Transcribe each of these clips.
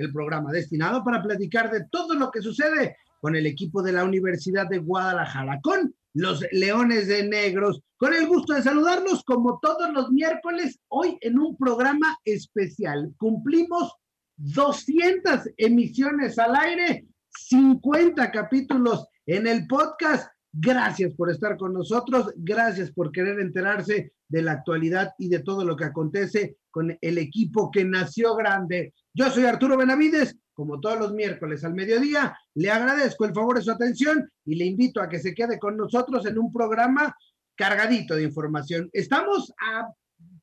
el programa destinado para platicar de todo lo que sucede con el equipo de la Universidad de Guadalajara, con los Leones de Negros. Con el gusto de saludarlos como todos los miércoles, hoy en un programa especial. Cumplimos 200 emisiones al aire, 50 capítulos en el podcast. Gracias por estar con nosotros, gracias por querer enterarse de la actualidad y de todo lo que acontece con el equipo que nació grande. Yo soy Arturo Benavides, como todos los miércoles al mediodía, le agradezco el favor de su atención y le invito a que se quede con nosotros en un programa cargadito de información. Estamos a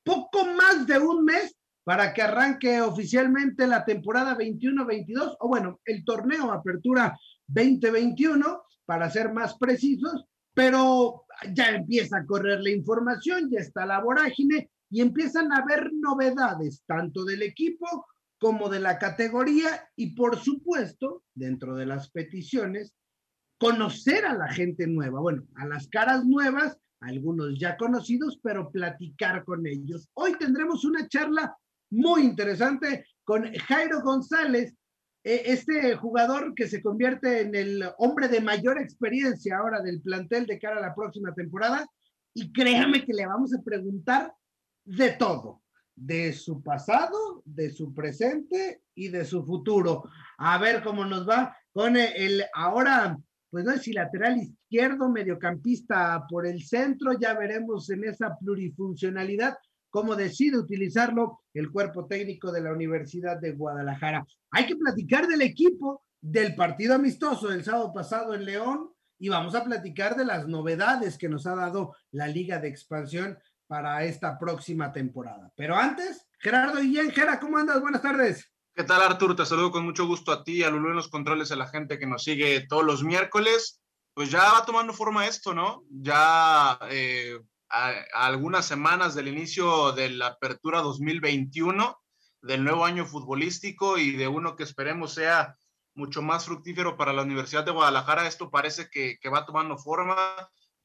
poco más de un mes para que arranque oficialmente la temporada 21-22, o bueno, el torneo Apertura 2021, para ser más precisos, pero ya empieza a correr la información, ya está la vorágine y empiezan a haber novedades, tanto del equipo como de la categoría y por supuesto, dentro de las peticiones, conocer a la gente nueva, bueno, a las caras nuevas, algunos ya conocidos, pero platicar con ellos. Hoy tendremos una charla muy interesante con Jairo González, este jugador que se convierte en el hombre de mayor experiencia ahora del plantel de cara a la próxima temporada. Y créame que le vamos a preguntar de todo de su pasado, de su presente y de su futuro. A ver cómo nos va con el ahora, pues no sé si lateral izquierdo, mediocampista por el centro, ya veremos en esa plurifuncionalidad cómo decide utilizarlo el cuerpo técnico de la Universidad de Guadalajara. Hay que platicar del equipo del partido amistoso del sábado pasado en León y vamos a platicar de las novedades que nos ha dado la Liga de Expansión para esta próxima temporada. Pero antes, Gerardo Guillén, Gera, ¿cómo andas? Buenas tardes. ¿Qué tal, Arturo? Te saludo con mucho gusto a ti, a Lulú en los controles, a la gente que nos sigue todos los miércoles. Pues ya va tomando forma esto, ¿no? Ya eh, a, algunas semanas del inicio de la apertura 2021, del nuevo año futbolístico y de uno que esperemos sea mucho más fructífero para la Universidad de Guadalajara. Esto parece que, que va tomando forma.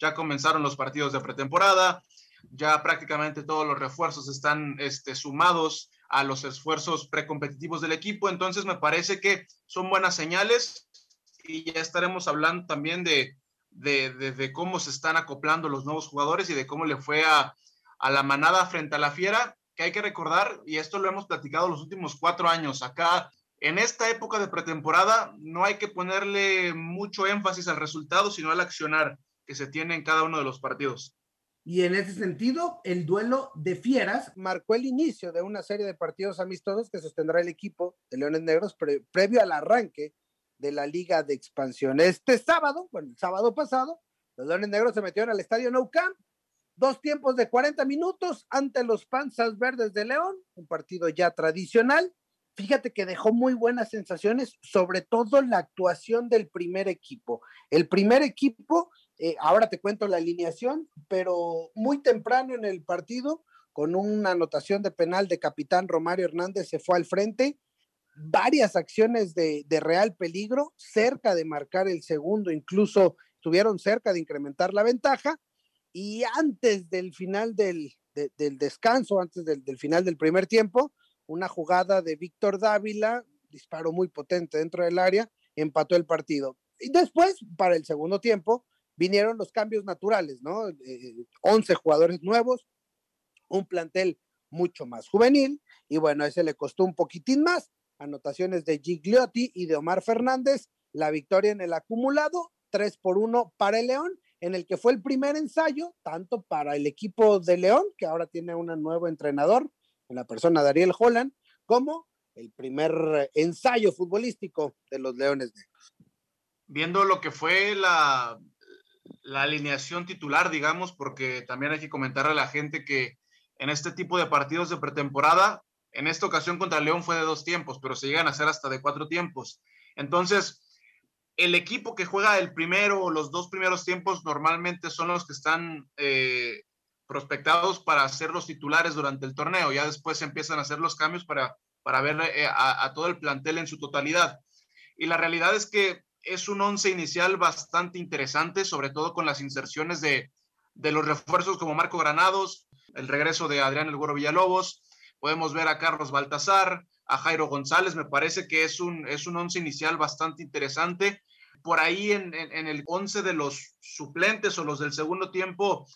Ya comenzaron los partidos de pretemporada, ya prácticamente todos los refuerzos están este, sumados a los esfuerzos precompetitivos del equipo, entonces me parece que son buenas señales y ya estaremos hablando también de, de, cómo se están acoplando los nuevos jugadores y de cómo le fue a, a la manada frente a la fiera, que hay que recordar, y esto lo hemos platicado los últimos cuatro años, acá en esta época de pretemporada no hay que ponerle mucho énfasis al resultado, sino al accionar que se tiene en cada uno de los partidos. Y en ese sentido, el duelo de fieras marcó el inicio de una serie de partidos amistosos que sostendrá el equipo de Leones Negros previo al arranque de la Liga de Expansión. Este sábado, bueno, el sábado pasado, los Leones Negros se metieron al estadio Nou Camp, dos tiempos de 40 minutos ante los Panzas Verdes de León, un partido ya tradicional. Fíjate que dejó muy buenas sensaciones, sobre todo la actuación del primer equipo. El primer equipo eh, ahora te cuento la alineación, pero muy temprano en el partido, con una anotación de penal de capitán Romario Hernández, se fue al frente. Varias acciones de, real peligro, cerca de marcar el segundo, incluso estuvieron cerca de incrementar la ventaja. Y antes del final del, descanso, antes del, del final del primer tiempo, una jugada de Víctor Dávila, disparo muy potente dentro del área, empató el partido. Y después, para el segundo tiempo, vinieron los cambios naturales, ¿no? 11 jugadores nuevos, un plantel mucho más juvenil, y bueno, ese le costó un poquitín más. Anotaciones de Gigliotti y de Omar Fernández, la victoria en el acumulado, 3 por 1 para el León, en el que fue el primer ensayo, tanto para el equipo de León, que ahora tiene un nuevo entrenador, en la persona de Ariel Holland, como el primer ensayo futbolístico de los Leones Negros. Viendo lo que fue la la alineación titular, digamos, porque también hay que comentarle a la gente que en este tipo de partidos de pretemporada En esta ocasión contra León fue de dos tiempos, pero se llegan a hacer hasta de cuatro tiempos. Entonces, el equipo que juega el primero o los dos primeros tiempos normalmente son los que están eh, prospectados para ser los titulares durante el torneo. Ya después se empiezan a hacer los cambios para, para ver eh, a, todo el plantel en su totalidad. Y la realidad es que es un once inicial bastante interesante, sobre todo con las inserciones de, de los refuerzos como Marco Granados, el regreso de Adrián El Güero Villalobos, podemos ver a Carlos Baltasar, a Jairo González, me parece que es un, es un once inicial bastante interesante. Por ahí en, en, el once de los suplentes o los del segundo tiempo,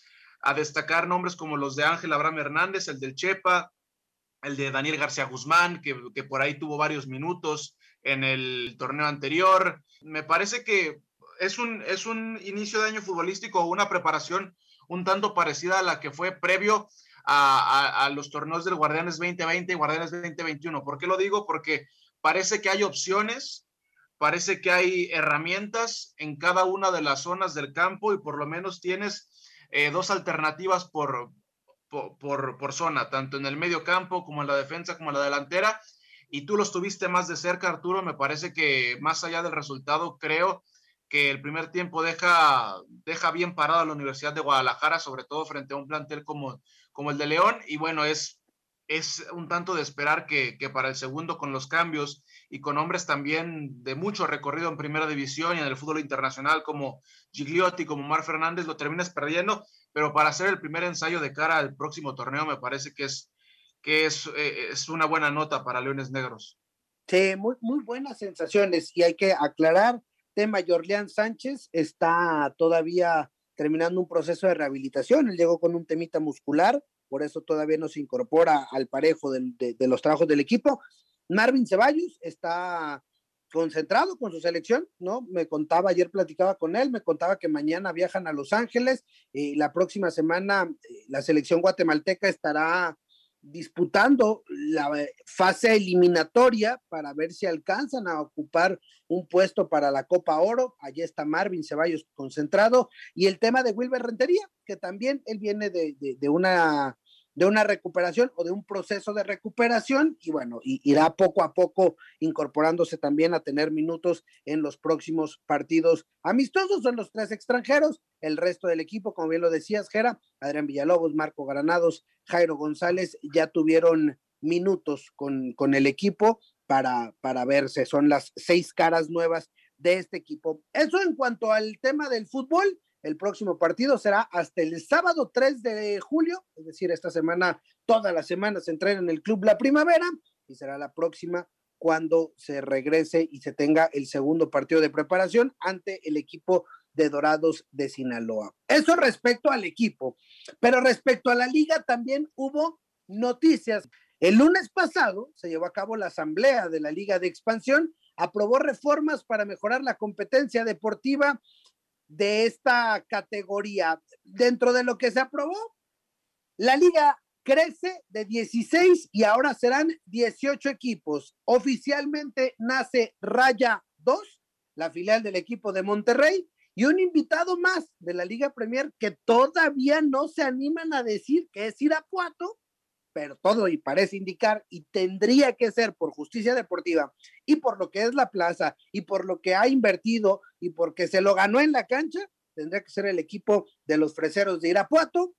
a destacar nombres como los de Ángel Abraham Hernández, el del Chepa, el de Daniel García Guzmán, que, que por ahí tuvo varios minutos en el torneo anterior. Me parece que es un, es un inicio de año futbolístico, una preparación un tanto parecida a la que fue previo a, los torneos del Guardianes 2020 y Guardianes 2021. ¿Por qué lo digo? Porque parece que hay opciones, parece que hay herramientas en cada una de las zonas del campo y por lo menos tienes eh, dos alternativas por, por, por, zona, tanto en el medio campo como en la defensa como en la delantera. Y tú los tuviste más de cerca, Arturo. Me parece que más allá del resultado, creo que el primer tiempo deja, deja bien parado a la Universidad de Guadalajara, sobre todo frente a un plantel como, como el de León. Y bueno, es, es un tanto de esperar que, que, para el segundo, con los cambios y con hombres también de mucho recorrido en primera división y en el fútbol internacional como Gigliotti, como Mar Fernández, lo terminas perdiendo. Pero para hacer el primer ensayo de cara al próximo torneo, me parece que es, que es, eh, es una buena nota para Leones Negros. Sí, muy, muy buenas sensaciones. Y hay que aclarar tema Jorleán Sánchez está todavía terminando un proceso de rehabilitación. Él llegó con un temita muscular, por eso todavía no se incorpora al parejo de, de, los trabajos del equipo. Marvin Ceballos está concentrado con su selección, ¿no? Me contaba, ayer platicaba con él, me contaba que mañana viajan a Los Ángeles y la próxima semana eh, la selección guatemalteca estará disputando la fase eliminatoria para ver si alcanzan a ocupar un puesto para la Copa Oro. Allí está Marvin Ceballos concentrado. Y el tema de Wilber Rentería, que también él viene de, de una de una recuperación o de un proceso de recuperación y bueno, irá poco a poco incorporándose también a tener minutos en los próximos partidos amistosos. Son los tres extranjeros, el resto del equipo, como bien lo decías, Jera, Adrián Villalobos, Marco Granados, Jairo González, ya tuvieron minutos con, con el equipo para, para verse. Son las seis caras nuevas de este equipo. Eso en cuanto al tema del fútbol. El próximo partido será hasta el sábado 3 de julio, es decir, esta semana, toda la semana se entrena en el Club La Primavera y será la próxima cuando se regrese y se tenga el segundo partido de preparación ante el equipo de Dorados de Sinaloa. Eso respecto al equipo, pero respecto a la liga también hubo noticias. El lunes pasado se llevó a cabo la asamblea de la Liga de Expansión, aprobó reformas para mejorar la competencia deportiva de esta categoría. Dentro de lo que se aprobó, la liga crece de 16 y ahora serán 18 equipos. Oficialmente nace Raya 2, la filial del equipo de Monterrey, y un invitado más de la Liga Premier que todavía no se animan a decir que es Irapuato, pero todo y parece indicar y tendría que ser por justicia deportiva y por lo que es la plaza y por lo que ha invertido y porque se lo ganó en la cancha, tendría que ser el equipo de los freseros de Irapuato.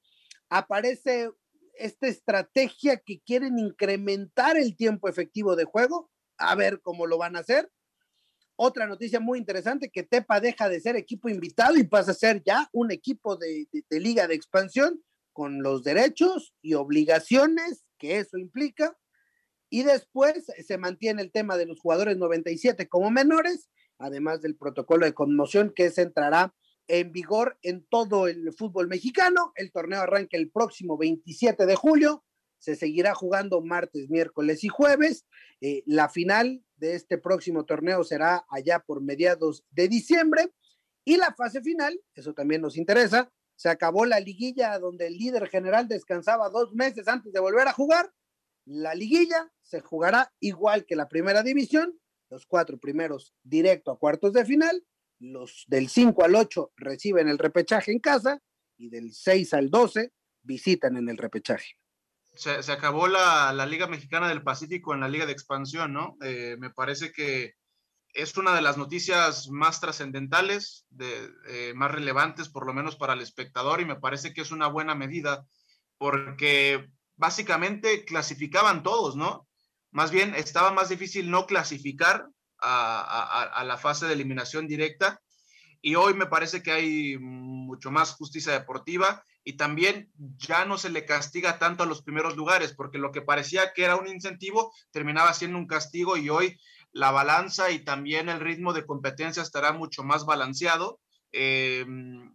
Aparece esta estrategia que quieren incrementar el tiempo efectivo de juego, a ver cómo lo van a hacer. Otra noticia muy interesante, que Tepa deja de ser equipo invitado y pasa a ser ya un equipo de, de liga de expansión con los derechos y obligaciones que eso implica. Y después se mantiene el tema de los jugadores 97 como menores, además del protocolo de conmoción que se entrará en vigor en todo el fútbol mexicano. El torneo arranca el próximo 27 de julio. Se seguirá jugando martes, miércoles y jueves. Eh, la final de este próximo torneo será allá por mediados de diciembre. Y la fase final, eso también nos interesa, se acabó la liguilla donde el líder general descansaba dos meses antes de volver a jugar. La liguilla se jugará igual que la primera división, los cuatro primeros directo a cuartos de final, los del 5 al 8 reciben el repechaje en casa y del 6 al 12 visitan en el repechaje. se, acabó la, Liga Mexicana del Pacífico en la Liga de Expansión, ¿no? Eh, me parece que es una de las noticias más trascendentales, de, más relevantes, por lo menos para el espectador, y me parece que es una buena medida, porque básicamente clasificaban todos, ¿no? Más bien estaba más difícil no clasificar a, la fase de eliminación directa, y hoy me parece que hay mucho más justicia deportiva y también ya no se le castiga tanto a los primeros lugares, porque lo que parecía que era un incentivo terminaba siendo un castigo y hoy la balanza y también el ritmo de competencia estará mucho más balanceado. Eh,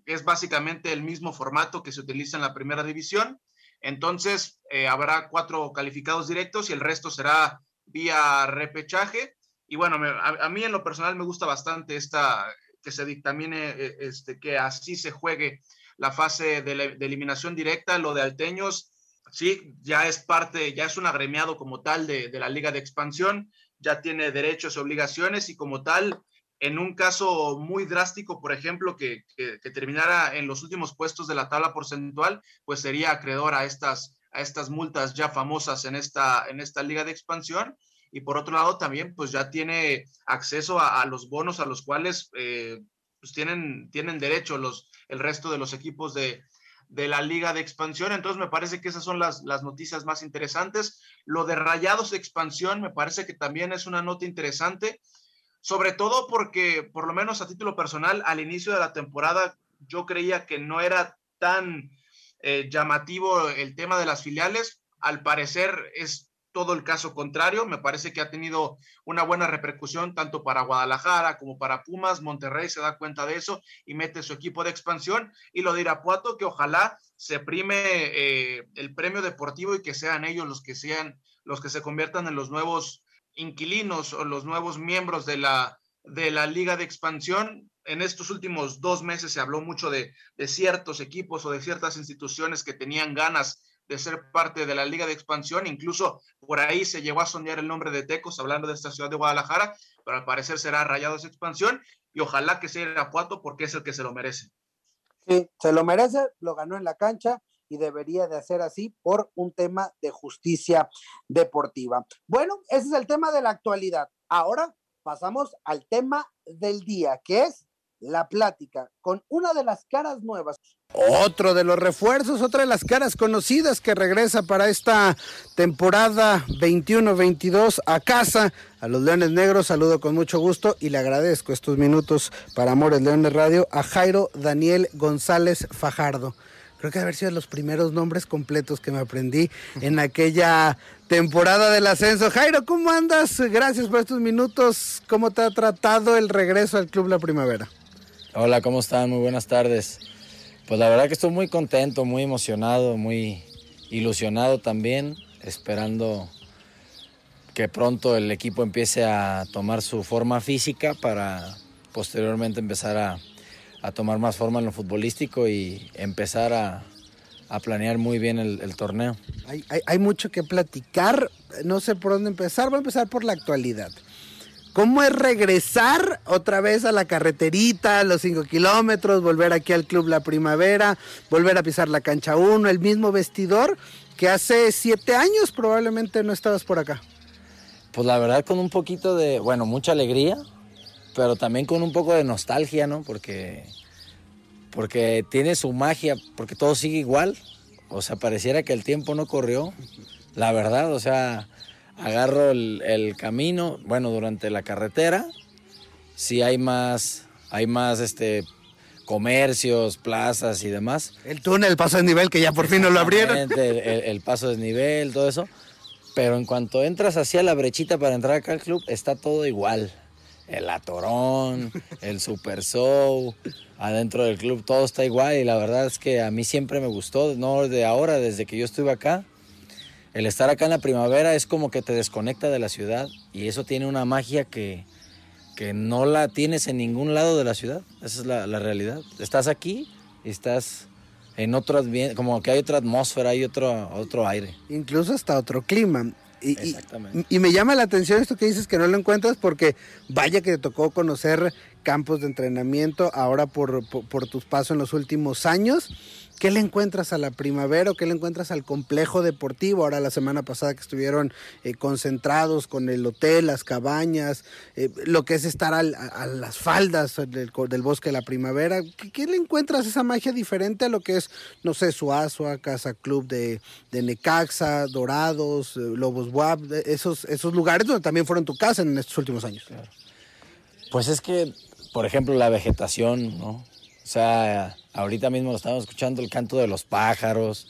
es básicamente el mismo formato que se utiliza en la primera división. Entonces, eh, habrá cuatro calificados directos y el resto será vía repechaje. Y bueno, a, mí en lo personal me gusta bastante esta, que se dictamine, eh, este, que así se juegue la fase de, eliminación directa. Lo de Alteños, sí, ya es parte, ya es un agremiado como tal de, de la Liga de Expansión ya tiene derechos y obligaciones y como tal, en un caso muy drástico, por ejemplo, que, terminara en los últimos puestos de la tabla porcentual, pues sería acreedor a estas, a estas multas ya famosas en esta, en esta liga de expansión. Y por otro lado, también pues ya tiene acceso a, los bonos a los cuales eh, pues tienen, tienen derecho los, el resto de los equipos de, de la Liga de Expansión. Entonces, me parece que esas son las, noticias más interesantes. Lo de Rayados de Expansión me parece que también es una nota interesante, sobre todo porque, por lo menos a título personal, al inicio de la temporada yo creía que no era tan eh, llamativo el tema de las filiales. Al parecer es todo el caso contrario. Me parece que ha tenido una buena repercusión tanto para Guadalajara como para Pumas. Monterrey se da cuenta de eso y mete su equipo de expansión. Y lo de Irapuato, que ojalá se prime eh, el premio deportivo y que sean ellos los que sean los que se conviertan en los nuevos inquilinos o los nuevos miembros de la, de la liga de expansión. En estos últimos dos meses se habló mucho de, de ciertos equipos o de ciertas instituciones que tenían ganas de ser parte de la Liga de Expansión. Incluso por ahí se llegó a soñar el nombre de Tecos, hablando de esta ciudad de Guadalajara, pero al parecer será Rayados Expansión y ojalá que sea Irapuato porque es el que se lo merece. Sí, se lo merece, lo ganó en la cancha y debería de hacer así por un tema de justicia deportiva. Bueno, ese es el tema de la actualidad. Ahora pasamos al tema del día, que es la plática con una de las caras nuevas. Otro de los refuerzos, otra de las caras conocidas que regresa para esta temporada 21-22 a casa. A los Leones Negros saludo con mucho gusto y le agradezco estos minutos para Amores Leones Radio a Jairo Daniel González Fajardo. Creo que haber sido los primeros nombres completos que me aprendí en aquella temporada del ascenso. Jairo, ¿cómo andas? Gracias por estos minutos. ¿Cómo te ha tratado el regreso al Club La Primavera? Hola, ¿cómo están? Muy buenas tardes. Pues la verdad que estoy muy contento, muy emocionado, muy ilusionado también, esperando que pronto el equipo empiece a tomar su forma física para posteriormente empezar a, tomar más forma en lo futbolístico y empezar a, planear muy bien el, torneo. Hay, hay, mucho que platicar, no sé por dónde empezar, voy a empezar por la actualidad. ¿Cómo es regresar otra vez a la carreterita, los cinco kilómetros, volver aquí al Club La Primavera, volver a pisar la cancha 1, el mismo vestidor que hace siete años probablemente no estabas por acá? Pues la verdad con un poquito de, bueno, mucha alegría, pero también con un poco de nostalgia, ¿no? Porque, porque tiene su magia, porque todo sigue igual. O sea, pareciera que el tiempo no corrió, la verdad, o sea agarro el, camino, bueno, durante la carretera, si hay más, hay más este comercios, plazas y demás. El túnel, el paso de nivel que ya por fin nos lo abrieron. El, el, paso de nivel, todo eso. Pero en cuanto entras hacia la brechita para entrar acá al club, está todo igual. El atorón, el super show, adentro del club, todo está igual. Y la verdad es que a mí siempre me gustó, no de ahora, desde que yo estuve acá, el estar acá en la primavera es como que te desconecta de la ciudad y eso tiene una magia que, que no la tienes en ningún lado de la ciudad. Esa es la, realidad. Estás aquí y estás en otro como que hay otra atmósfera, hay otro, otro aire. Incluso hasta otro clima. Y, Exactamente. Y, me llama la atención esto que dices que no lo encuentras porque vaya que te tocó conocer campos de entrenamiento ahora por, por tus pasos en los últimos años ¿qué le encuentras a la primavera o qué le encuentras al complejo deportivo? Ahora la semana pasada que estuvieron eh, concentrados con el hotel, las cabañas, eh, lo que es estar a las faldas del, bosque de la primavera. ¿Qué, le encuentras esa magia diferente a lo que es, no sé, Suazua, Casa Club de, Necaxa, Dorados, Lobos Buap, esos lugares donde también fueron tu casa en estos últimos años? Pues es que, por ejemplo, la vegetación, ¿no? O sea, ahorita mismo estamos escuchando el canto de los pájaros.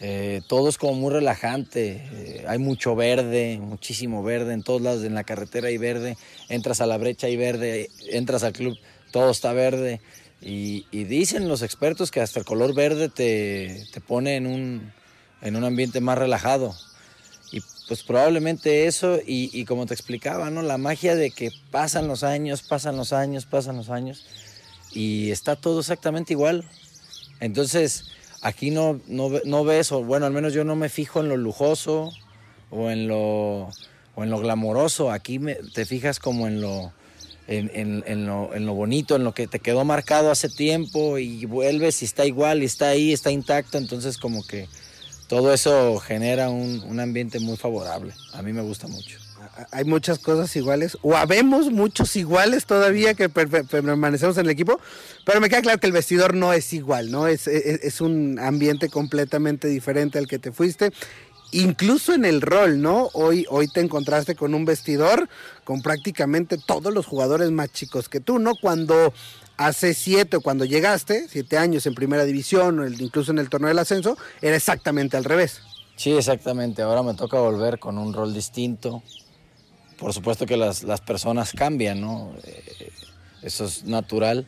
Eh, todo es como muy relajante. Eh, hay mucho verde, muchísimo verde en todos lados. En la carretera hay verde. Entras a la brecha hay verde. Entras al club, todo está verde. Y, dicen los expertos que hasta el color verde te, te pone en un, en un ambiente más relajado. Y pues probablemente eso, y, como te explicaba, ¿no? La magia de que pasan los años, pasan los años, pasan los años, y está todo exactamente igual. Entonces, aquí no, no, ves, o bueno, al menos yo no me fijo en lo lujoso o en lo, o en lo glamoroso, aquí te fijas como en lo, en, en, lo, en lo bonito, en lo que te quedó marcado hace tiempo y vuelves y está igual está ahí, está intacto, entonces como que todo eso genera un, ambiente muy favorable. A mí me gusta mucho hay muchas cosas iguales, o habemos muchos iguales todavía que permanecemos en el equipo, pero me queda claro que el vestidor no es igual, ¿no? Es, es, un ambiente completamente diferente al que te fuiste. Incluso en el rol, ¿no? Hoy, hoy te encontraste con un vestidor con prácticamente todos los jugadores más chicos que tú, ¿no? Cuando hace siete, cuando llegaste, siete años en primera división, o incluso en el torneo del ascenso, era exactamente al revés. Sí, exactamente. Ahora me toca volver con un rol distinto. Por supuesto que las, personas cambian, ¿no? Eh, eso es natural.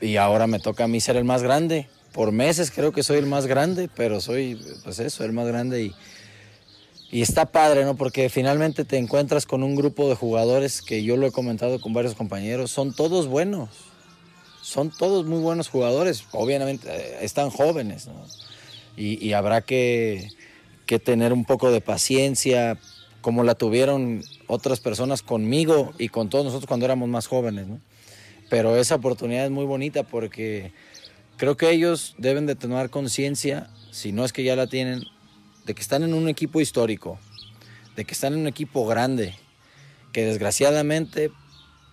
Y ahora me toca a mí ser el más grande. Por meses creo que soy el más grande, pero soy, pues eso, el más grande y, y está padre, ¿no? Porque finalmente te encuentras con un grupo de jugadores que yo lo he comentado con varios compañeros, son todos buenos son todos muy buenos jugadores, obviamente eh, están jóvenes, y, habrá que, tener un poco de paciencia, como la tuvieron otras personas conmigo y con todos nosotros cuando éramos más jóvenes. Pero esa oportunidad es muy bonita porque creo que ellos deben de tener conciencia, si no es que ya la tienen, de que están en un equipo histórico, de que están en un equipo grande, que desgraciadamente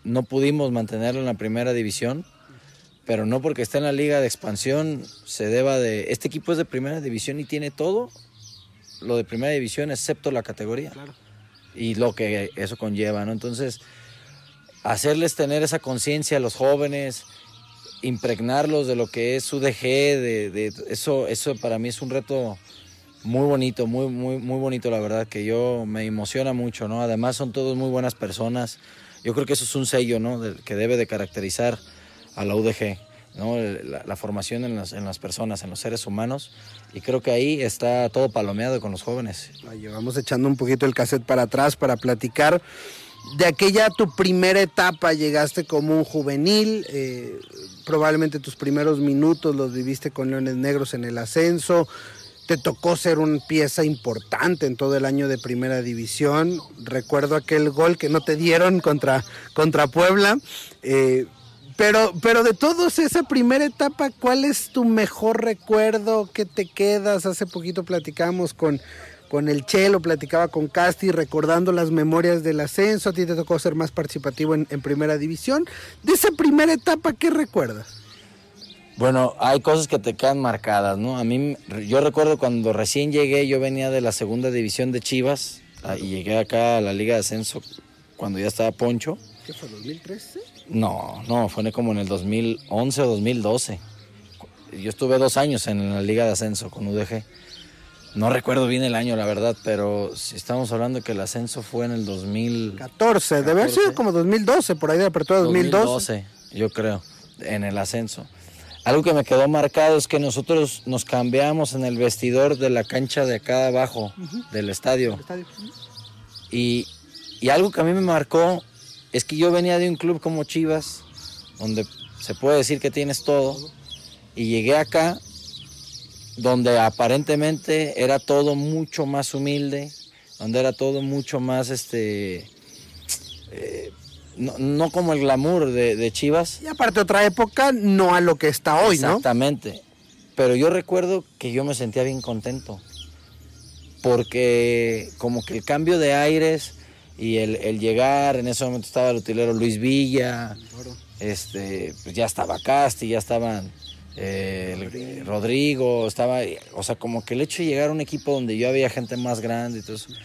no pudimos mantenerlo en la primera división, pero no porque esté en la liga de expansión se deba de... Este equipo es de primera división y tiene todo lo de primera división excepto la categoría. Y lo que eso conlleva, ¿no? Entonces, hacerles tener esa conciencia a los jóvenes, impregnarlos de lo que es UDG, de, de, eso, eso para mí es un reto muy bonito, muy, muy, muy bonito, la verdad, que yo me emociona mucho, ¿no? Además son todos muy buenas personas. Yo creo que eso es un sello, ¿no? que debe de caracterizar a la UDG, la, formación en las, en las, personas, en los seres humanos. Y creo que ahí está todo palomeado con los jóvenes. vamos echando un poquito el cassette para atrás para platicar. De aquella tu primera etapa llegaste como un juvenil, eh, probablemente tus primeros minutos los viviste con Leones Negros en el ascenso, te tocó ser una pieza importante en todo el año de primera división. Recuerdo aquel gol que no te dieron contra, contra Puebla. Eh, pero, pero de todos, esa primera etapa, ¿cuál es tu mejor recuerdo? ¿Qué te quedas? Hace poquito platicamos con, con el Chelo, platicaba con Casti, recordando las memorias del ascenso. A ti te tocó ser más participativo en, primera división. De esa primera etapa, ¿qué recuerdas? Bueno, hay cosas que te quedan marcadas, ¿no? A mí, yo recuerdo cuando recién llegué, yo venía de la segunda división de Chivas ah, y llegué acá a la Liga de Ascenso cuando ya estaba Poncho. ¿Qué fue, 2013? No, no, fue como en el 2011 o 2012. Yo estuve dos años en la Liga de Ascenso con UDG. No recuerdo bien el año, la verdad, pero si estamos hablando que el ascenso fue en el 2014, debe haber sido como 2012, por ahí de apertura 2012. 2012, yo creo, en el ascenso. Algo que me quedó marcado es que nosotros nos cambiamos en el vestidor de la cancha de acá abajo, del estadio. Y, y algo que a mí me marcó es que yo venía de un club como Chivas, donde se puede decir que tienes todo, y llegué acá donde aparentemente era todo mucho más humilde, donde era todo mucho más, este, eh, no, como el glamour de, Chivas. Y aparte otra época, no a lo que está hoy, Exactamente. pero yo recuerdo que yo me sentía bien contento, porque como que el cambio de aires y el, llegar, en ese momento estaba el utilero Luis Villa, este, pues ya estaba Casti, ya estaban eh, Rodrigo, estaba, o sea, como que el hecho de llegar a un equipo donde yo había gente más grande, entonces,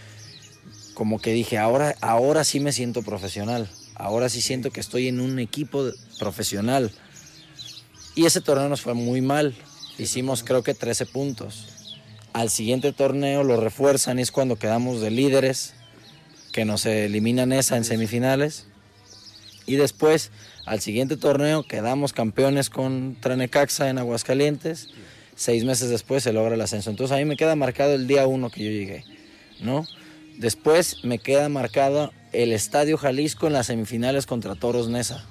como que dije, ahora, ahora sí me siento profesional, ahora sí siento que estoy en un equipo profesional. Y ese torneo nos fue muy mal, hicimos creo que 13 puntos. Al siguiente torneo lo refuerzan y es cuando quedamos de líderes, que nos eliminan esa en semifinales. Y después, al siguiente torneo, quedamos campeones con Tranecaxa en Aguascalientes. Seis meses después se logra el ascenso. Entonces a mí me queda marcado el día uno que yo llegué, ¿no? Después me queda marcado el Estadio Jalisco en las semifinales contra Toros Nesa.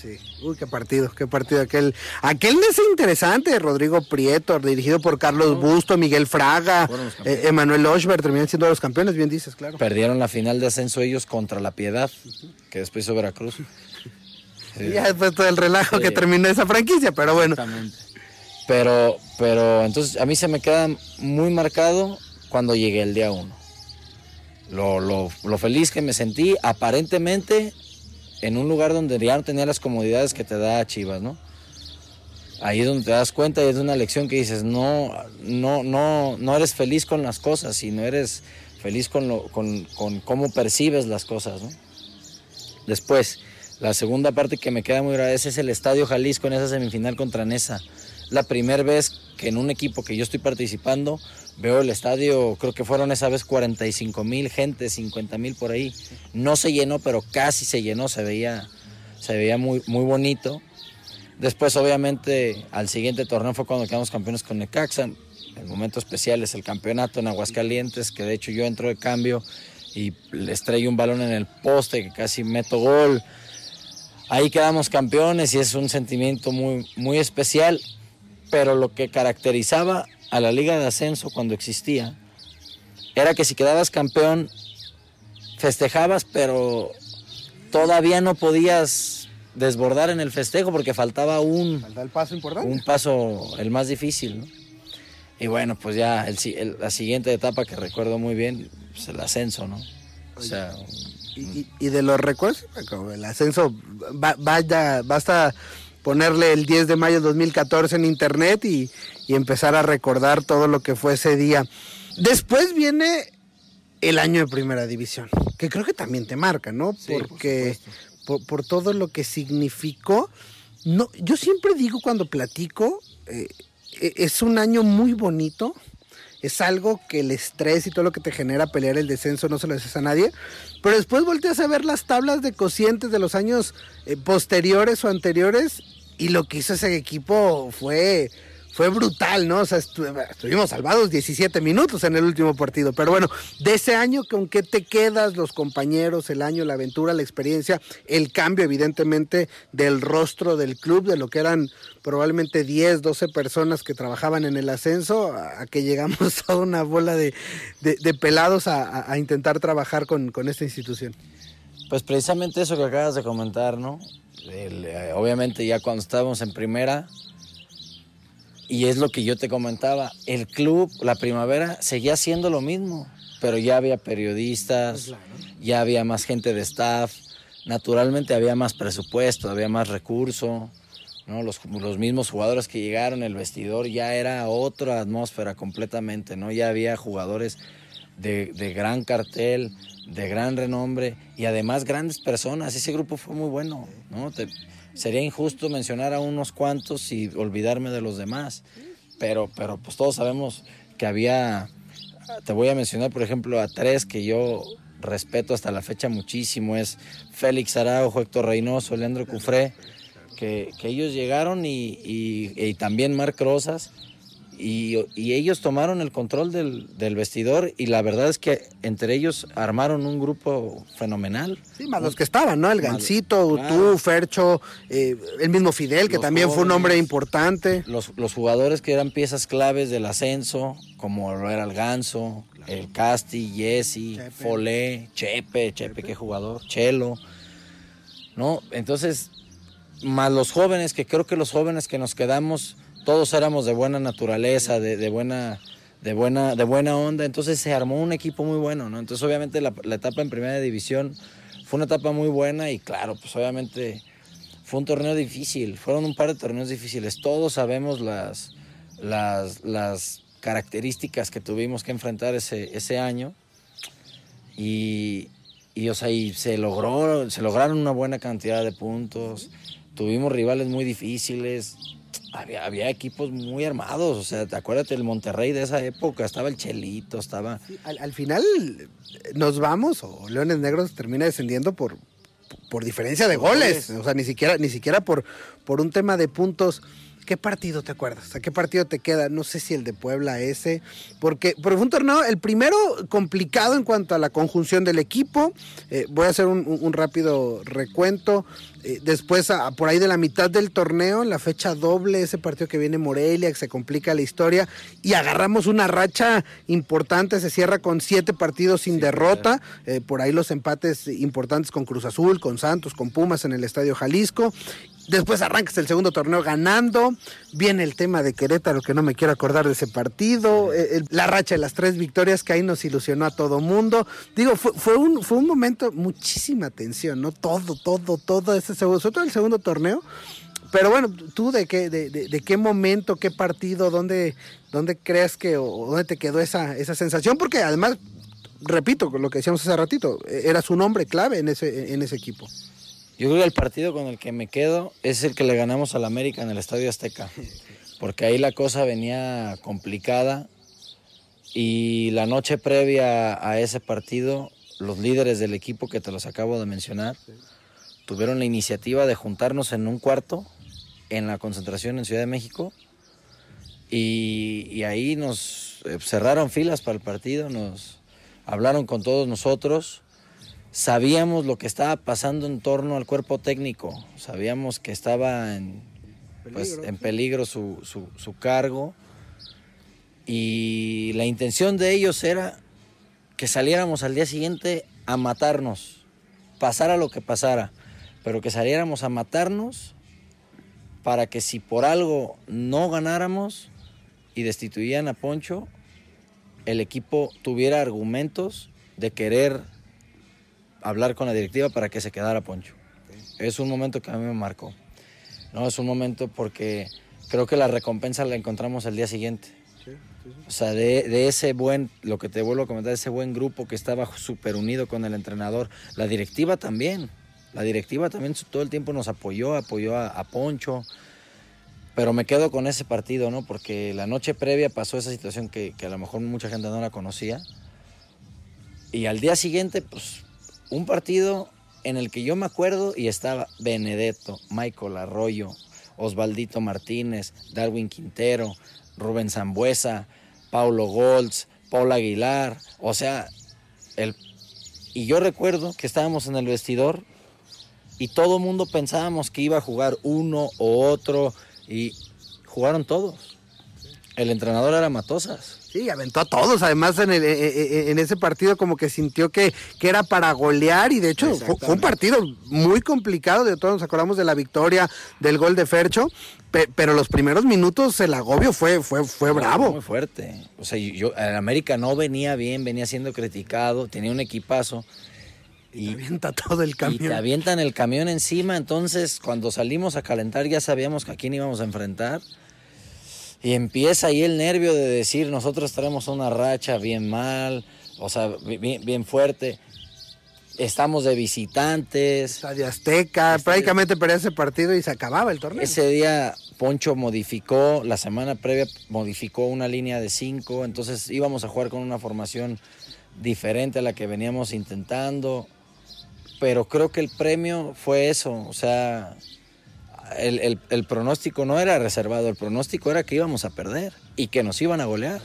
Sí. Uy, qué partido, qué partido aquel. Aquel es interesante, Rodrigo Prieto, dirigido por Carlos Busto, Miguel Fraga, eh, Emanuel Oshberg, terminan siendo los campeones, bien dices, claro. Perdieron la final de ascenso ellos contra La Piedad, que después hizo Veracruz. ya después todo el relajo que terminó esa franquicia, pero bueno. Pero, pero entonces a mí se me queda muy marcado cuando llegué el día uno. Lo, lo, lo feliz que me sentí, aparentemente en un lugar donde ya no tenía las comodidades que te da Chivas, ¿no? Ahí es donde te das cuenta y es una lección que dices, no, no, no, no eres feliz con las cosas, sino eres feliz con, lo, con, con cómo percibes las cosas, ¿no? Después, la segunda parte que me queda muy grave es el Estadio Jalisco en esa semifinal contra Nesa. La primera vez que en un equipo que yo estoy participando veo el estadio, creo que fueron esa vez 45 mil gente, 50 mil por ahí. No se llenó, pero casi se llenó, se veía, se veía muy, muy bonito. Después, obviamente, al siguiente torneo fue cuando quedamos campeones con Necaxa. El momento especial es el campeonato en Aguascalientes, que de hecho yo entro de cambio y le estrello un balón en el poste que casi meto gol. Ahí quedamos campeones y es un sentimiento muy, muy especial, pero lo que caracterizaba a la liga de ascenso cuando existía era que si quedabas campeón festejabas, pero todavía no podías desbordar en el festejo porque faltaba un el paso importante. Un paso el más difícil, ¿no? Y bueno, pues ya el, la siguiente etapa que recuerdo muy bien, pues el ascenso, ¿no? O sea, y, y, de los recuerdos, el ascenso, vaya, basta ponerle el 10 de mayo de 2014 en internet y, y empezar a recordar todo lo que fue ese día. Después viene el año de primera división, que creo que también te marca, ¿no? Porque por, todo lo que significó. No, yo siempre digo cuando platico, eh, e, es un año muy bonito. Es algo que el estrés y todo lo que te genera pelear el descenso no se lo dices a nadie. Pero después volteas a ver las tablas de cocientes de los años eh, posteriores o anteriores y lo que hizo ese equipo fue fue brutal, ¿no? O sea, estuvimos salvados 17 minutos en el último partido. Pero bueno, de ese año, ¿con qué te quedas? Los compañeros, el año, la aventura, la experiencia, el cambio, evidentemente, del rostro del club, de lo que eran probablemente 10, 12 personas que trabajaban en el ascenso, a, que llegamos a una bola de, pelados a, intentar trabajar con, esta institución. Pues precisamente eso que acabas de comentar, ¿no? Eh, obviamente ya cuando estábamos en primera, y es lo que yo te comentaba, el club, la primavera, seguía haciendo lo mismo, pero ya había periodistas, pues ya había más gente de staff, naturalmente había más presupuesto, había más recurso, ¿no? los, los mismos jugadores que llegaron, el vestidor ya era otra atmósfera completamente, ¿no? ya había jugadores de, de gran cartel, de gran renombre y además grandes personas, ese grupo fue muy bueno, ¿no? Te, sería injusto mencionar a unos cuantos y olvidarme de los demás. Pero, pero pues todos sabemos que había, te voy a mencionar por ejemplo a tres que yo respeto hasta la fecha muchísimo, es Félix Araujo, Héctor Reynoso, Leandro Cufré, que, ellos llegaron y, y también Marc Rosas y, ellos tomaron el control del, vestidor y la verdad es que entre ellos armaron un grupo fenomenal. Sí, más los que estaban, ¿no? El Gancito, tú, Fercho, eh, el mismo Fidel, que también fue un hombre importante. Los, jugadores que eran piezas claves del ascenso, como lo era el Ganso, el Casti, Jesse, Folé, Chepe, Chepe, qué jugador, Chelo, ¿no? Entonces, más los jóvenes, que creo que los jóvenes que nos quedamos todos éramos de buena naturaleza, de, buena de buena, de buena onda, entonces se armó un equipo muy bueno, ¿no? Entonces obviamente la, la, etapa en primera división fue una etapa muy buena y claro, pues obviamente fue un torneo difícil, fueron un par de torneos difíciles, todos sabemos las, las, las características que tuvimos que enfrentar ese, ese año y, y, o sea, y se logró, se lograron una buena cantidad de puntos, tuvimos rivales muy difíciles, había, había, equipos muy armados, o sea, acuérdate el Monterrey de esa época, estaba el Chelito, estaba... Sí, al, al, final nos vamos, o Leones Negros termina descendiendo por, por diferencia de goles, o sea, ni siquiera, ni siquiera por, por un tema de puntos. ¿Qué partido te acuerdas? ¿A qué partido te queda? No sé si el de Puebla ese, porque, porque fue un torneo, el primero complicado en cuanto a la conjunción del equipo. Eh, voy a hacer un, un rápido recuento. Eh, después, a, por ahí de la mitad del torneo, en la fecha doble, ese partido que viene Morelia, que se complica la historia, y agarramos una racha importante, se cierra con siete partidos sin sí, derrota. Eh, por ahí los empates importantes con Cruz Azul, con Santos, con Pumas en el Estadio Jalisco. Después arrancas el segundo torneo ganando. Viene el tema de Querétaro, que no me quiero acordar de ese partido. Eh, la racha de las tres victorias que ahí nos ilusionó a todo mundo. Digo, fue, un, fue un momento, muchísima tensión, ¿no? Todo, todo, todo ese segundo, sobre todo el segundo torneo. Pero bueno, tú de qué, de, de, de qué momento, qué partido, dónde, dónde crees que, o dónde te quedó esa, esa sensación, porque además, repito, lo que decíamos hace ratito, eras un hombre clave en ese, en ese equipo. Yo creo que el partido con el que me quedo es el que le ganamos al América en el Estadio Azteca, porque ahí la cosa venía complicada y la noche previa a ese partido, los líderes del equipo que te los acabo de mencionar, tuvieron la iniciativa de juntarnos en un cuarto en la concentración en Ciudad de México y, ahí nos cerraron filas para el partido, nos hablaron con todos nosotros sabíamos lo que estaba pasando en torno al cuerpo técnico, sabíamos que estaba en peligro, pues, en peligro su, su, su, cargo y la intención de ellos era que saliéramos al día siguiente a matarnos, pasara lo que pasara, pero que saliéramos a matarnos para que si por algo no ganáramos y destituían a Poncho, el equipo tuviera argumentos de querer hablar con la directiva para que se quedara Poncho. Es un momento que a mí me marcó. No, es un momento porque creo que la recompensa la encontramos el día siguiente. O sea, de, de, ese buen, lo que te vuelvo a comentar, ese buen grupo que estaba súper unido con el entrenador. La directiva también. La directiva también todo el tiempo nos apoyó, apoyó a, a Poncho. Pero me quedo con ese partido, ¿no? Porque la noche previa pasó esa situación que, que a lo mejor mucha gente no la conocía. Y al día siguiente, pues un partido en el que yo me acuerdo y estaba Benedetto, Michael Arroyo, Osvaldito Martínez, Darwin Quintero, Rubén Zambuesa, Paulo Golds, Paul Aguilar, o sea, el... y yo recuerdo que estábamos en el vestidor y todo mundo pensábamos que iba a jugar uno o otro y jugaron todos. El entrenador era Matosas. Sí, aventó a todos, además en, el, en ese partido como que sintió que, que era para golear y de hecho fue, un partido muy complicado, de todos nos acordamos de la victoria del gol de Fercho, pe, pero los primeros minutos el agobio fue, fue, fue bravo. Muy fuerte, o sea, yo, el América no venía bien, venía siendo criticado, tenía un equipazo. Y, y te avienta todo el camión. Y te avientan el camión encima, entonces cuando salimos a calentar ya sabíamos a quién íbamos a enfrentar. Y empieza ahí el nervio de decir, nosotros traemos una racha bien mal, o sea, bien, bien fuerte. Estamos de visitantes. Estadio Azteca, prácticamente perdía ese partido y se acababa el torneo. Ese día Poncho modificó, la semana previa modificó una línea de cinco, entonces íbamos a jugar con una formación diferente a la que veníamos intentando. Pero creo que el premio fue eso, o sea, el, el, el, pronóstico no era reservado, el pronóstico era que íbamos a perder y que nos iban a golear.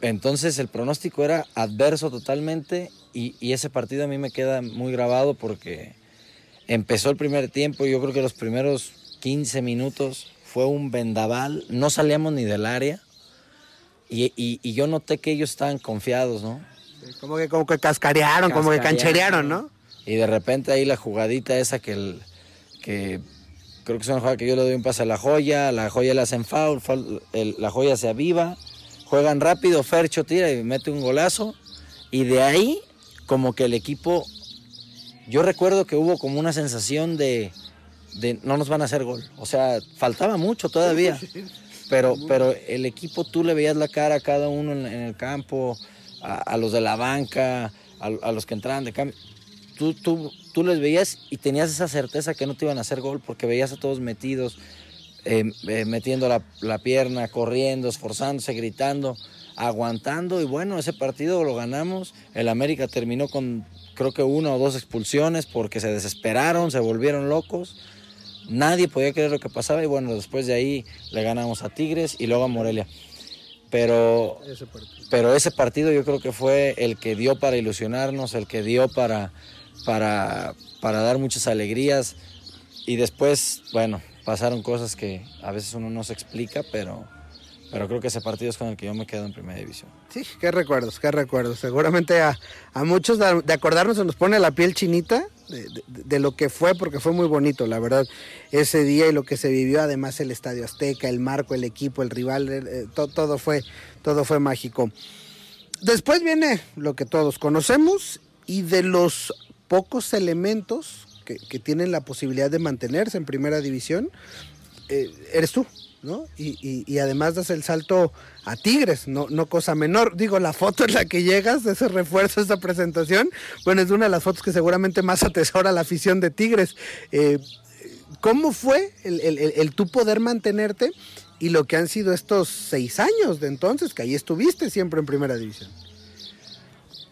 Entonces el pronóstico era adverso totalmente y, y, ese partido a mí me queda muy grabado porque empezó el primer tiempo, yo creo que los primeros 15 minutos fue un vendaval, no salíamos ni del área y, y, y yo noté que ellos estaban confiados, ¿no? Como que, como que cascarearon, cascarearon como que cancherearon, ¿no? Y de repente ahí la jugadita esa que el, que creo que es una jugada que yo le doy un pase a la joya, la joya le hacen foul, la joya se aviva, juegan rápido, Fercho tira y mete un golazo. Y de ahí, como que el equipo, yo recuerdo que hubo como una sensación de, no nos van a hacer gol. O sea, faltaba mucho todavía. Pero, pero el equipo tú le veías la cara a cada uno en, el campo, a, los de la banca, a, los que entraban de cambio. Tú, tú, tú les veías y tenías esa certeza que no te iban a hacer gol porque veías a todos metidos, eh, eh, metiendo la, la, pierna, corriendo, esforzándose, gritando, aguantando. Y bueno, ese partido lo ganamos. El América terminó con creo que una o dos expulsiones porque se desesperaron, se volvieron locos Nadie podía creer lo que pasaba y bueno, después de ahí le ganamos a Tigres y luego a Morelia. Pero ese, pero ese partido yo creo que fue el que dio para ilusionarnos, el que dio para, para, para dar muchas alegrías. Y después, bueno, pasaron cosas que a veces uno no se explica, pero, pero creo que ese partido es con el que yo me quedo en primera división. Sí, qué recuerdos, qué recuerdos. Seguramente a, a muchos de acordarnos se nos pone la piel chinita de, lo que fue, porque fue muy bonito, la verdad, ese día y lo que se vivió, además el Estadio Azteca, el marco, el equipo, el rival, eh, todo, fue, todo fue mágico. Después viene lo que todos conocemos y de los pocos elementos que, tienen la posibilidad de mantenerse en primera división, eh, eres tú. ¿no? Y, además das el salto a Tigres, no, no cosa menor. Digo, la foto en la que llegas, ese refuerzo, esa presentación, bueno, es una de las fotos que seguramente más atesora la afición de Tigres. Eh, ¿Cómo fue el, el, tú poder mantenerte y lo que han sido estos seis años de entonces, que ahí estuviste siempre en primera división?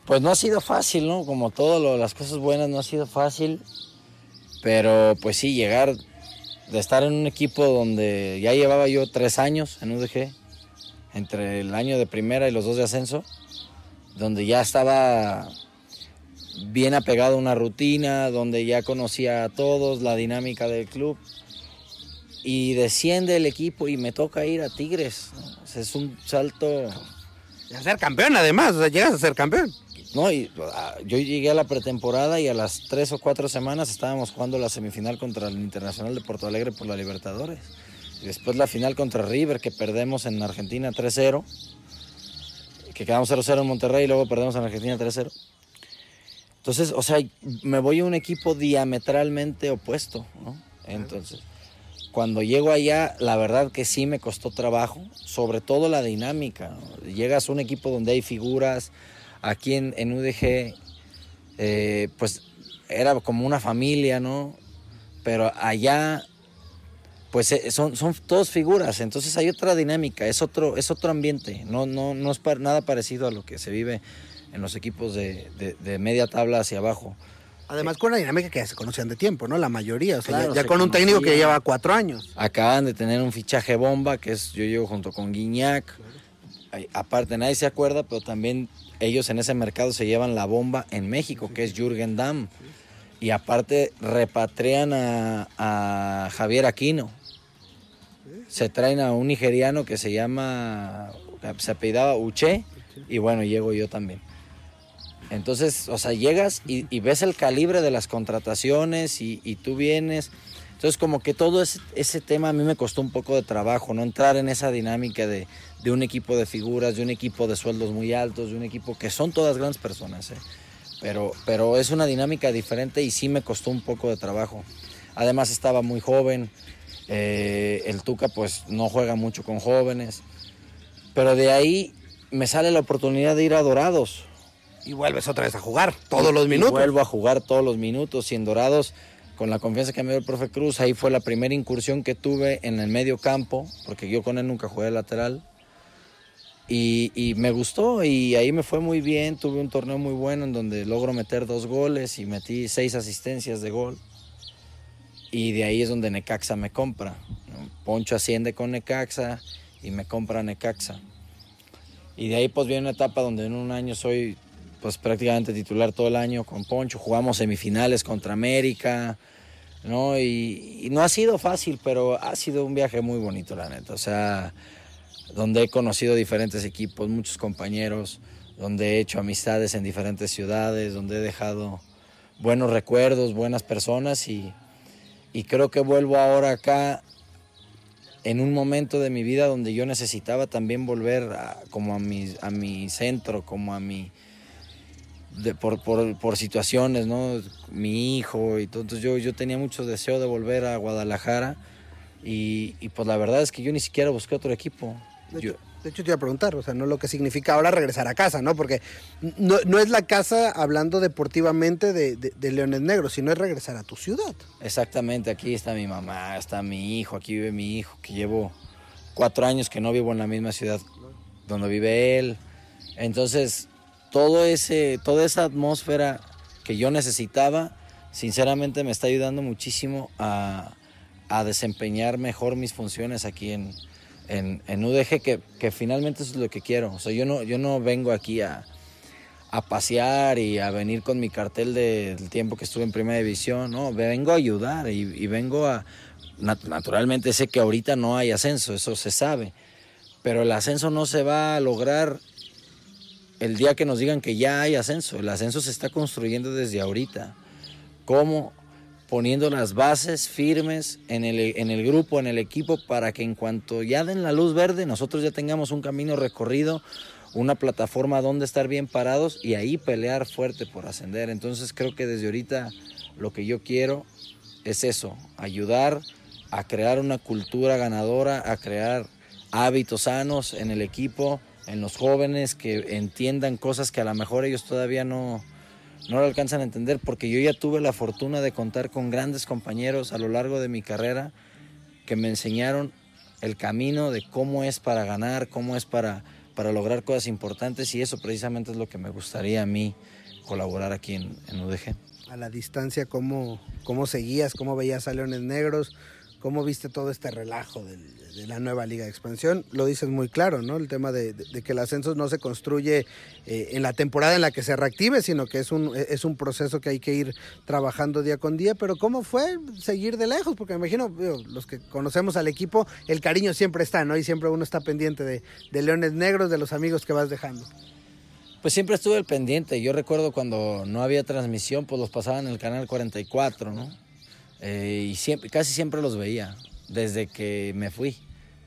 Pues no ha sido fácil, ¿no? Como todas las cosas buenas, no ha sido fácil. Pero pues sí, llegar de estar en un equipo donde ya llevaba yo tres años en UDG, entre el año de primera y los dos de ascenso, donde ya estaba bien apegado a una rutina, donde ya conocía a todos, la dinámica del club. Y desciende el equipo y me toca ir a Tigres. es un salto... Y a ser campeón además, o sea, llegas a ser campeón. No, y ah, yo llegué a la pretemporada y a las tres o cuatro semanas estábamos jugando la semifinal contra el Internacional de Porto Alegre por la Libertadores. Y después la final contra River, que perdemos en Argentina 3-0. Que quedamos 0-0 en Monterrey y luego perdemos en Argentina 3-0. Entonces, o sea, me voy a un equipo diametralmente opuesto. Entonces, cuando llego allá, la verdad que sí me costó trabajo, sobre todo la dinámica. Llegas a un equipo donde hay figuras, aquí en, UDG, eh, pues era como una familia, ¿no? Pero allá, pues eh, son, son todos figuras, entonces hay otra dinámica, es otro, es otro ambiente, no, no, no es nada parecido a lo que se vive en los equipos de, media tabla hacia abajo. Además con una dinámica que ya se conocían de tiempo, ¿no? La mayoría, o sea, ya, con un técnico que lleva cuatro años. Acaban de tener un fichaje bomba, que es yo llevo junto con Guiñac. Aparte, nadie se acuerda, pero también ellos en ese mercado se llevan la bomba en México, que es Jürgen Damm. Y aparte repatrian a, Javier Aquino. Se traen a un nigeriano que se llama, se apellidaba Uche, y bueno, llego yo también. Entonces, o sea, llegas y, ves el calibre de las contrataciones y, y tú vienes. Entonces, como que todo ese, ese, tema a mí me costó un poco de trabajo, no entrar en esa dinámica de, de un equipo de figuras, de un equipo de sueldos muy altos, de un equipo que son todas grandes personas, ¿eh? pero, pero es una dinámica diferente y sí me costó un poco de trabajo. Además estaba muy joven, eh, el Tuca pues no juega mucho con jóvenes, pero de ahí me sale la oportunidad de ir a Dorados. Y vuelves otra vez a jugar todos los minutos. vuelvo a jugar todos los minutos y en Dorados con la confianza que me dio el profe Cruz, ahí fue la primera incursión que tuve en el medio campo, porque yo con él nunca jugué lateral. Y, me gustó y ahí me fue muy bien, tuve un torneo muy bueno en donde logro meter dos goles y metí seis asistencias de gol. Y de ahí es donde Necaxa me compra. Poncho asciende con Necaxa y me compra Necaxa. Y de ahí pues viene una etapa donde en un año soy pues prácticamente titular todo el año con Poncho, jugamos semifinales contra América, ¿no? Y, y no ha sido fácil, pero ha sido un viaje muy bonito, la neta. O sea, donde he conocido diferentes equipos, muchos compañeros, donde he hecho amistades en diferentes ciudades, donde he dejado buenos recuerdos, buenas personas y, y creo que vuelvo ahora acá en un momento de mi vida donde yo necesitaba también volver como a mi, a mi centro, como a mi... por, situaciones, ¿no? Mi hijo y todo. Entonces yo, yo tenía mucho deseo de volver a Guadalajara y, pues la verdad es que yo ni siquiera busqué otro equipo. Yo, de hecho, te iba a preguntar, o sea, no lo que significa ahora regresar a casa, ¿no? Porque no, es la casa, hablando deportivamente, de, de, Leones Negros, sino es regresar a tu ciudad. Exactamente, aquí está mi mamá, está mi hijo, aquí vive mi hijo, que llevo cuatro años que no vivo en la misma ciudad donde vive él. Entonces, todo ese, toda esa atmósfera que yo necesitaba, sinceramente me está ayudando muchísimo a, a desempeñar mejor mis funciones aquí en, en, en UDG, que, que, finalmente eso es lo que quiero. O sea, yo no, yo no vengo aquí a, a pasear y a venir con mi cartel del tiempo que estuve en Primera División, no, vengo a ayudar y, vengo a... Naturalmente sé que ahorita no hay ascenso, eso se sabe, pero el ascenso no se va a lograr el día que nos digan que ya hay ascenso. El ascenso se está construyendo desde ahorita. ¿Cómo? Poniendo las bases firmes en el, en el grupo, en el equipo, para que en cuanto ya den la luz verde, nosotros ya tengamos un camino recorrido, una plataforma donde estar bien parados y ahí pelear fuerte por ascender. Entonces creo que desde ahorita lo que yo quiero es eso, ayudar a crear una cultura ganadora, a crear hábitos sanos en el equipo, en los jóvenes que entiendan cosas que a lo mejor ellos todavía no, no lo alcanzan a entender porque yo ya tuve la fortuna de contar con grandes compañeros a lo largo de mi carrera que me enseñaron el camino de cómo es para ganar, cómo es para, para lograr cosas importantes y eso precisamente es lo que me gustaría a mí colaborar aquí en, UDG. A la distancia, ¿cómo, ¿cómo seguías? ¿Cómo veías a Leones Negros? ¿Cómo viste todo este relajo de, la nueva Liga de Expansión? Lo dices muy claro, ¿no? El tema de, que el ascenso no se construye eh, en la temporada en la que se reactive, sino que es un, es un proceso que hay que ir trabajando día con día. Pero ¿cómo fue seguir de lejos? Porque me imagino, los que conocemos al equipo, el cariño siempre está, ¿no? Y siempre uno está pendiente de, de Leones Negros, de los amigos que vas dejando. Pues siempre estuve al pendiente. Yo recuerdo cuando no había transmisión, pues los pasaban en el canal 44, ¿no? Eh, y siempre, casi siempre los veía, desde que me fui.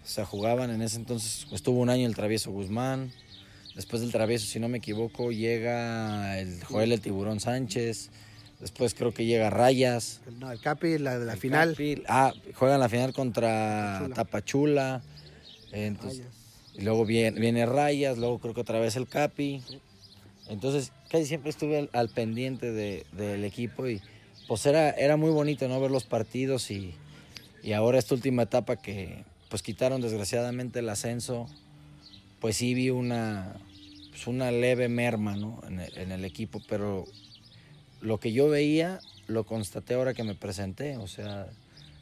O sea, jugaban en ese entonces, estuvo un año el Travieso Guzmán, después del Travieso, si no me equivoco, llega el Joel el Tiburón Sánchez, después creo que llega Rayas. No, el Capi, la de la final. ah, juegan la final contra Tapachula. entonces, y luego viene, viene, Rayas, luego creo que otra vez el Capi. Entonces, casi siempre estuve al, pendiente del equipo y pues era, era muy bonito no ver los partidos y, ahora esta última etapa que pues quitaron desgraciadamente el ascenso, pues sí vi una, pues una leve merma en, el, en el equipo, pero lo que yo veía lo constaté ahora que me presenté, o sea,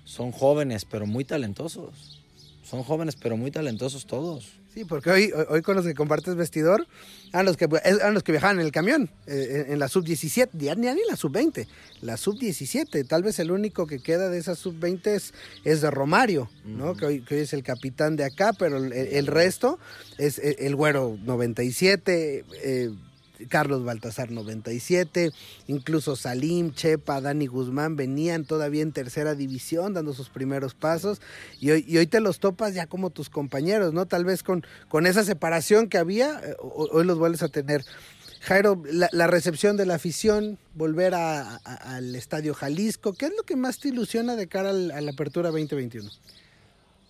son jóvenes pero muy talentosos, son jóvenes pero muy talentosos todos. Sí, porque hoy, hoy con los que compartes vestidor, a los que, a los que viajaban en el camión, eh, en, la sub-17, ya ni la sub-20, la sub-17. Tal vez el úniúnico que queda de esa sub-20 es, es, de Romario, ¿no? que, hoy, que, hoy, es el capitán de acá, pero el, resto es el, el güero 97, eh, Carlos Baltasar 97, incluso Salim, Chepa, Dani Guzmán venían todavía en tercera división dando sus primeros pasos y hoy, te los topas ya como tus compañeros, ¿no? Tal vez con, con esa separación que había, eh, hoy los vuelves a tener. Jairo, la, recepción de la afición, volver al Estadio Jalisco, ¿qué es lo que más te ilusiona de cara a la apertura 2021?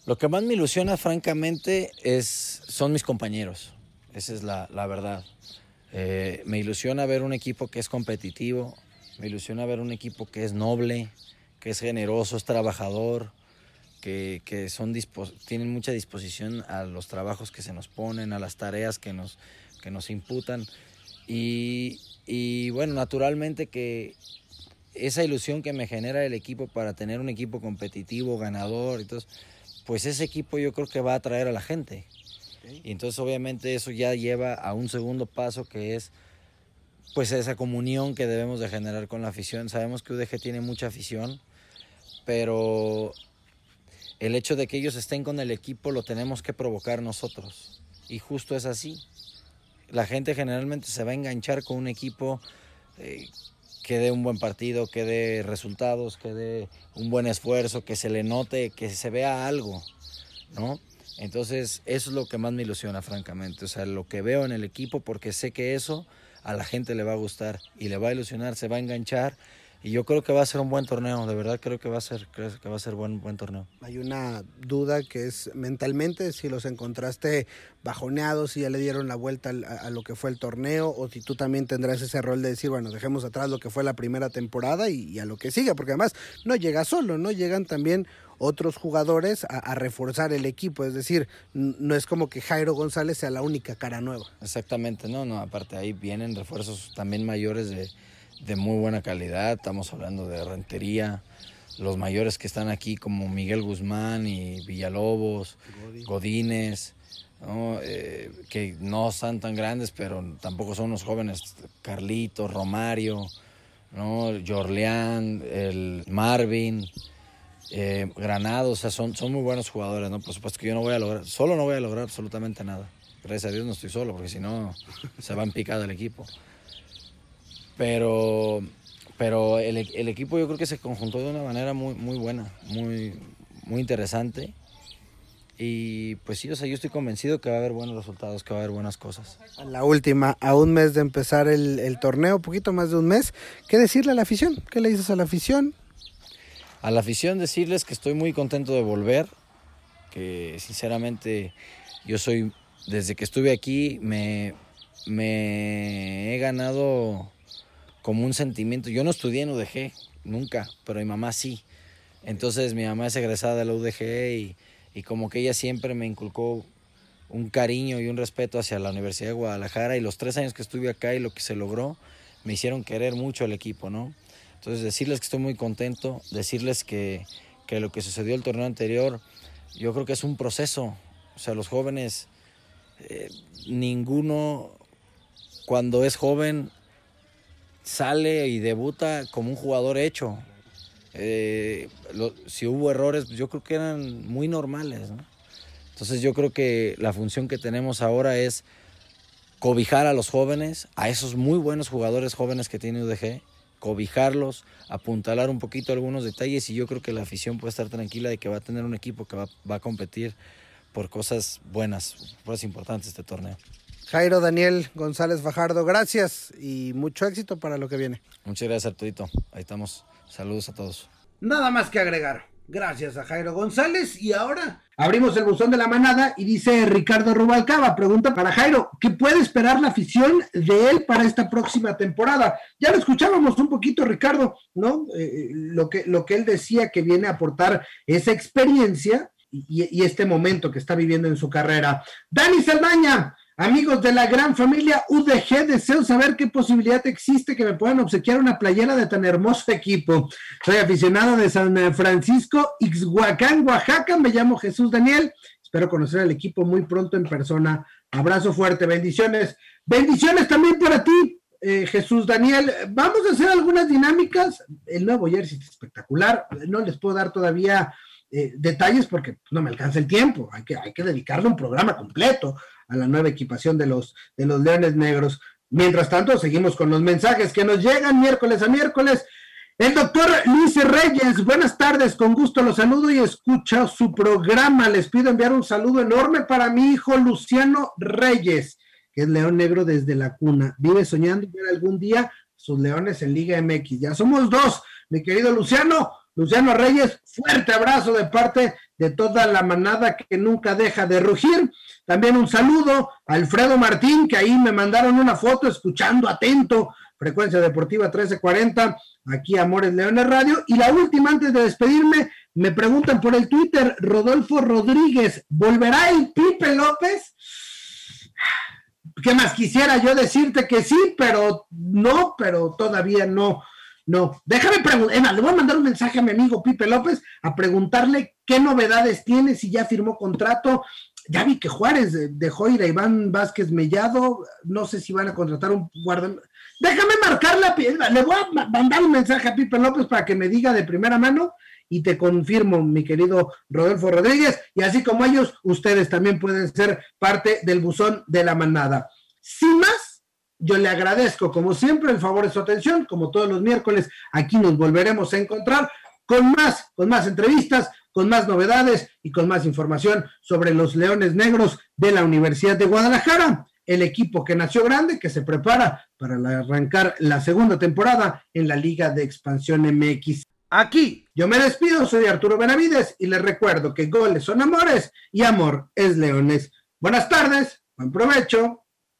Lo que más me ilusiona, francamente, es, son mis compañeros. Esa es la, la verdad. Eh, me ilusiona ver un equipo que es competitivo, me ilusiona ver un equipo que es noble, que es generoso, es trabajador, que, son tienen mucha disposición a los trabajos que se nos ponen, a las tareas que nos, que nos imputan. Y, y bueno, naturalmente que esa ilusión que me genera el equipo para tener un equipo competitivo, ganador, entonces, pues ese equipo yo creo que va a atraer a la gente. Y entonces obviamente eso ya lleva a un segundo paso que es pues esa comunión que debemos de generar con la afición. Sabemos que UDG tiene mucha afición, pero el hecho de que ellos estén con el equipo lo tenemos que provocar nosotros. Y justo es así. La gente generalmente se va a enganchar con un equipo eh, que dé un buen partido, que dé resultados, que dé un buen esfuerzo, que se le note, que se vea algo, ¿no? Entonces, eso es lo que más me ilusiona, francamente. O sea, lo que veo en el equipo, porque sé que eso a la gente le va a gustar y le va a ilusionar, se va a enganchar y yo creo que va a ser un buen torneo, de verdad creo que va a ser, creo que va a ser buen, buen torneo. Hay una duda que es mentalmente, si los encontraste bajoneados, si ya le dieron la vuelta a, lo que fue el torneo, o si tú también tendrás ese rol de decir, bueno, dejemos atrás lo que fue la primera temporada y, a lo que siga, porque además no llega solo, ¿no? Llegan también otros jugadores a, a, reforzar el equipo. Es decir, no es como que Jairo González sea la única cara nueva. Exactamente, no, no, aparte ahí vienen refuerzos también mayores de, de muy buena calidad. Estamos hablando de Rentería, los mayores que están aquí como Miguel Guzmán y Villalobos, Godínez, eh, que no son tan grandes, pero tampoco son los jóvenes, Carlitos, Romario, ¿no? Jorleán, el Marvin. Eh, Granados, o sea, son, son muy buenos jugadores, ¿no? Por supuesto que yo no voy a lograr, solo no voy a lograr absolutamente nada. Gracias a Dios no estoy solo, porque si no se va en picada el equipo. Pero, pero el, el, equipo yo creo que se conjuntó de una manera muy, muy buena, muy, muy interesante. Y pues sí, o sea, yo estoy convencido que va a haber buenos resultados, que va a haber buenas cosas. La última, a un mes de empezar el, el torneo, poquito más de un mes, ¿qué decirle a la afición? ¿Qué le dices a la afición? A la afición decirles que estoy muy contento de volver, que sinceramente yo soy, desde que estuve aquí, me, me he ganado como un sentimiento. Yo no estudié en UDG, nunca, pero mi mamá sí. Entonces mi mamá es egresada de la UDG y, y como que ella siempre me inculcó un cariño y un respeto hacia la Universidad de Guadalajara y los tres años que estuve acá y lo que se logró me hicieron querer mucho al equipo, ¿no? Entonces decirles que estoy muy contento, decirles que, que lo que sucedió el torneo anterior, yo creo que es un proceso, o sea, los jóvenes, eh, ninguno cuando es joven sale y debuta como un jugador hecho. Eh, si hubo errores, yo creo que eran muy normales. Entonces yo creo que la función que tenemos ahora es cobijar a los jóvenes, a esos muy buenos jugadores jóvenes que tiene UDG, cobijarlos, apuntalar un poquito algunos detalles y yo creo que la afición puede estar tranquila de que va a tener un equipo que va, a competir por cosas buenas, cosas importantes este torneo. Jairo Daniel González Fajardo, gracias y mucho éxito para lo que viene. Muchas gracias Arturito, ahí estamos. Saludos a todos. Nada más que agregar. Gracias a Jairo González. Y ahora abrimos el buzón de la manada y dice Ricardo Rubalcaba, pregunta para Jairo, ¿qué puede esperar la afición de él para esta próxima temporada? Ya lo escuchábamos un poquito, Ricardo, ¿no? Eh, lo, que, lo que él decía que viene a aportar esa experiencia y, y, este momento que está viviendo en su carrera. Dani Saldaña, Amigos de la gran familia UDG, deseo saber qué posibilidad existe que me puedan obsequiar una playera de tan hermoso equipo. Soy aficionado de San Francisco, Ixhuacán, Oaxaca. Me llamo Jesús Daniel. Espero conocer al equipo muy pronto en persona. Abrazo fuerte, bendiciones. Bendiciones también para ti, eh, Jesús Daniel. Vamos a hacer algunas dinámicas. El nuevo jersey es espectacular. No les puedo dar todavía eh, detalles porque no me alcanza el tiempo. Hay que, hay que dedicarle un programa completo a la nueva equipación de los, de los Leones Negros. Mientras tanto, seguimos con los mensajes que nos llegan miércoles a miércoles. El doctor Luis Reyes, buenas tardes, con gusto los saludo y escucha su programa. Les pido enviar un saludo enorme para mi hijo Luciano Reyes, que es León Negro desde la cuna. Vive soñando ver algún día sus Leones en Liga MX. Ya somos dos, mi querido Luciano. Luciano Reyes, fuerte abrazo de parte de toda la manada que nunca deja de rugir. También un saludo a Alfredo Martín, que ahí me mandaron una foto escuchando atento. Frecuencia Deportiva 1340, aquí Amores Leones Radio. Y la última, antes de despedirme, me preguntan por el Twitter, Rodolfo Rodríguez, ¿volverá el Pipe López? ¿Qué más quisiera yo decirte que sí, pero no, pero todavía no, no. Déjame preguntar, le voy a mandar un mensaje a mi amigo Pipe López a preguntarle qué novedades tiene, si ya firmó contrato, ya vi que Juárez dejó ir a Iván Vázquez Mellado, no sé si van a contratar un guardia. Déjame marcar la piedra, le voy a mandar un mensaje a Pipe López para que me diga de primera mano y te confirmo, mi querido Rodolfo Rodríguez, y así como ellos, ustedes también pueden ser parte del buzón de la manada. Sin más, Yo le agradezco, como siempre, el favor de su atención. Como todos los miércoles, aquí nos volveremos a encontrar con más, con más entrevistas, con más novedades y con más información sobre los Leones Negros de la Universidad de Guadalajara, el equipo que nació grande, que se prepara para arrancar la segunda temporada en la Liga de Expansión MX. Aquí yo me despido, soy Arturo Benavides y les recuerdo que goles son amores y amor es leones. Buenas tardes, buen provecho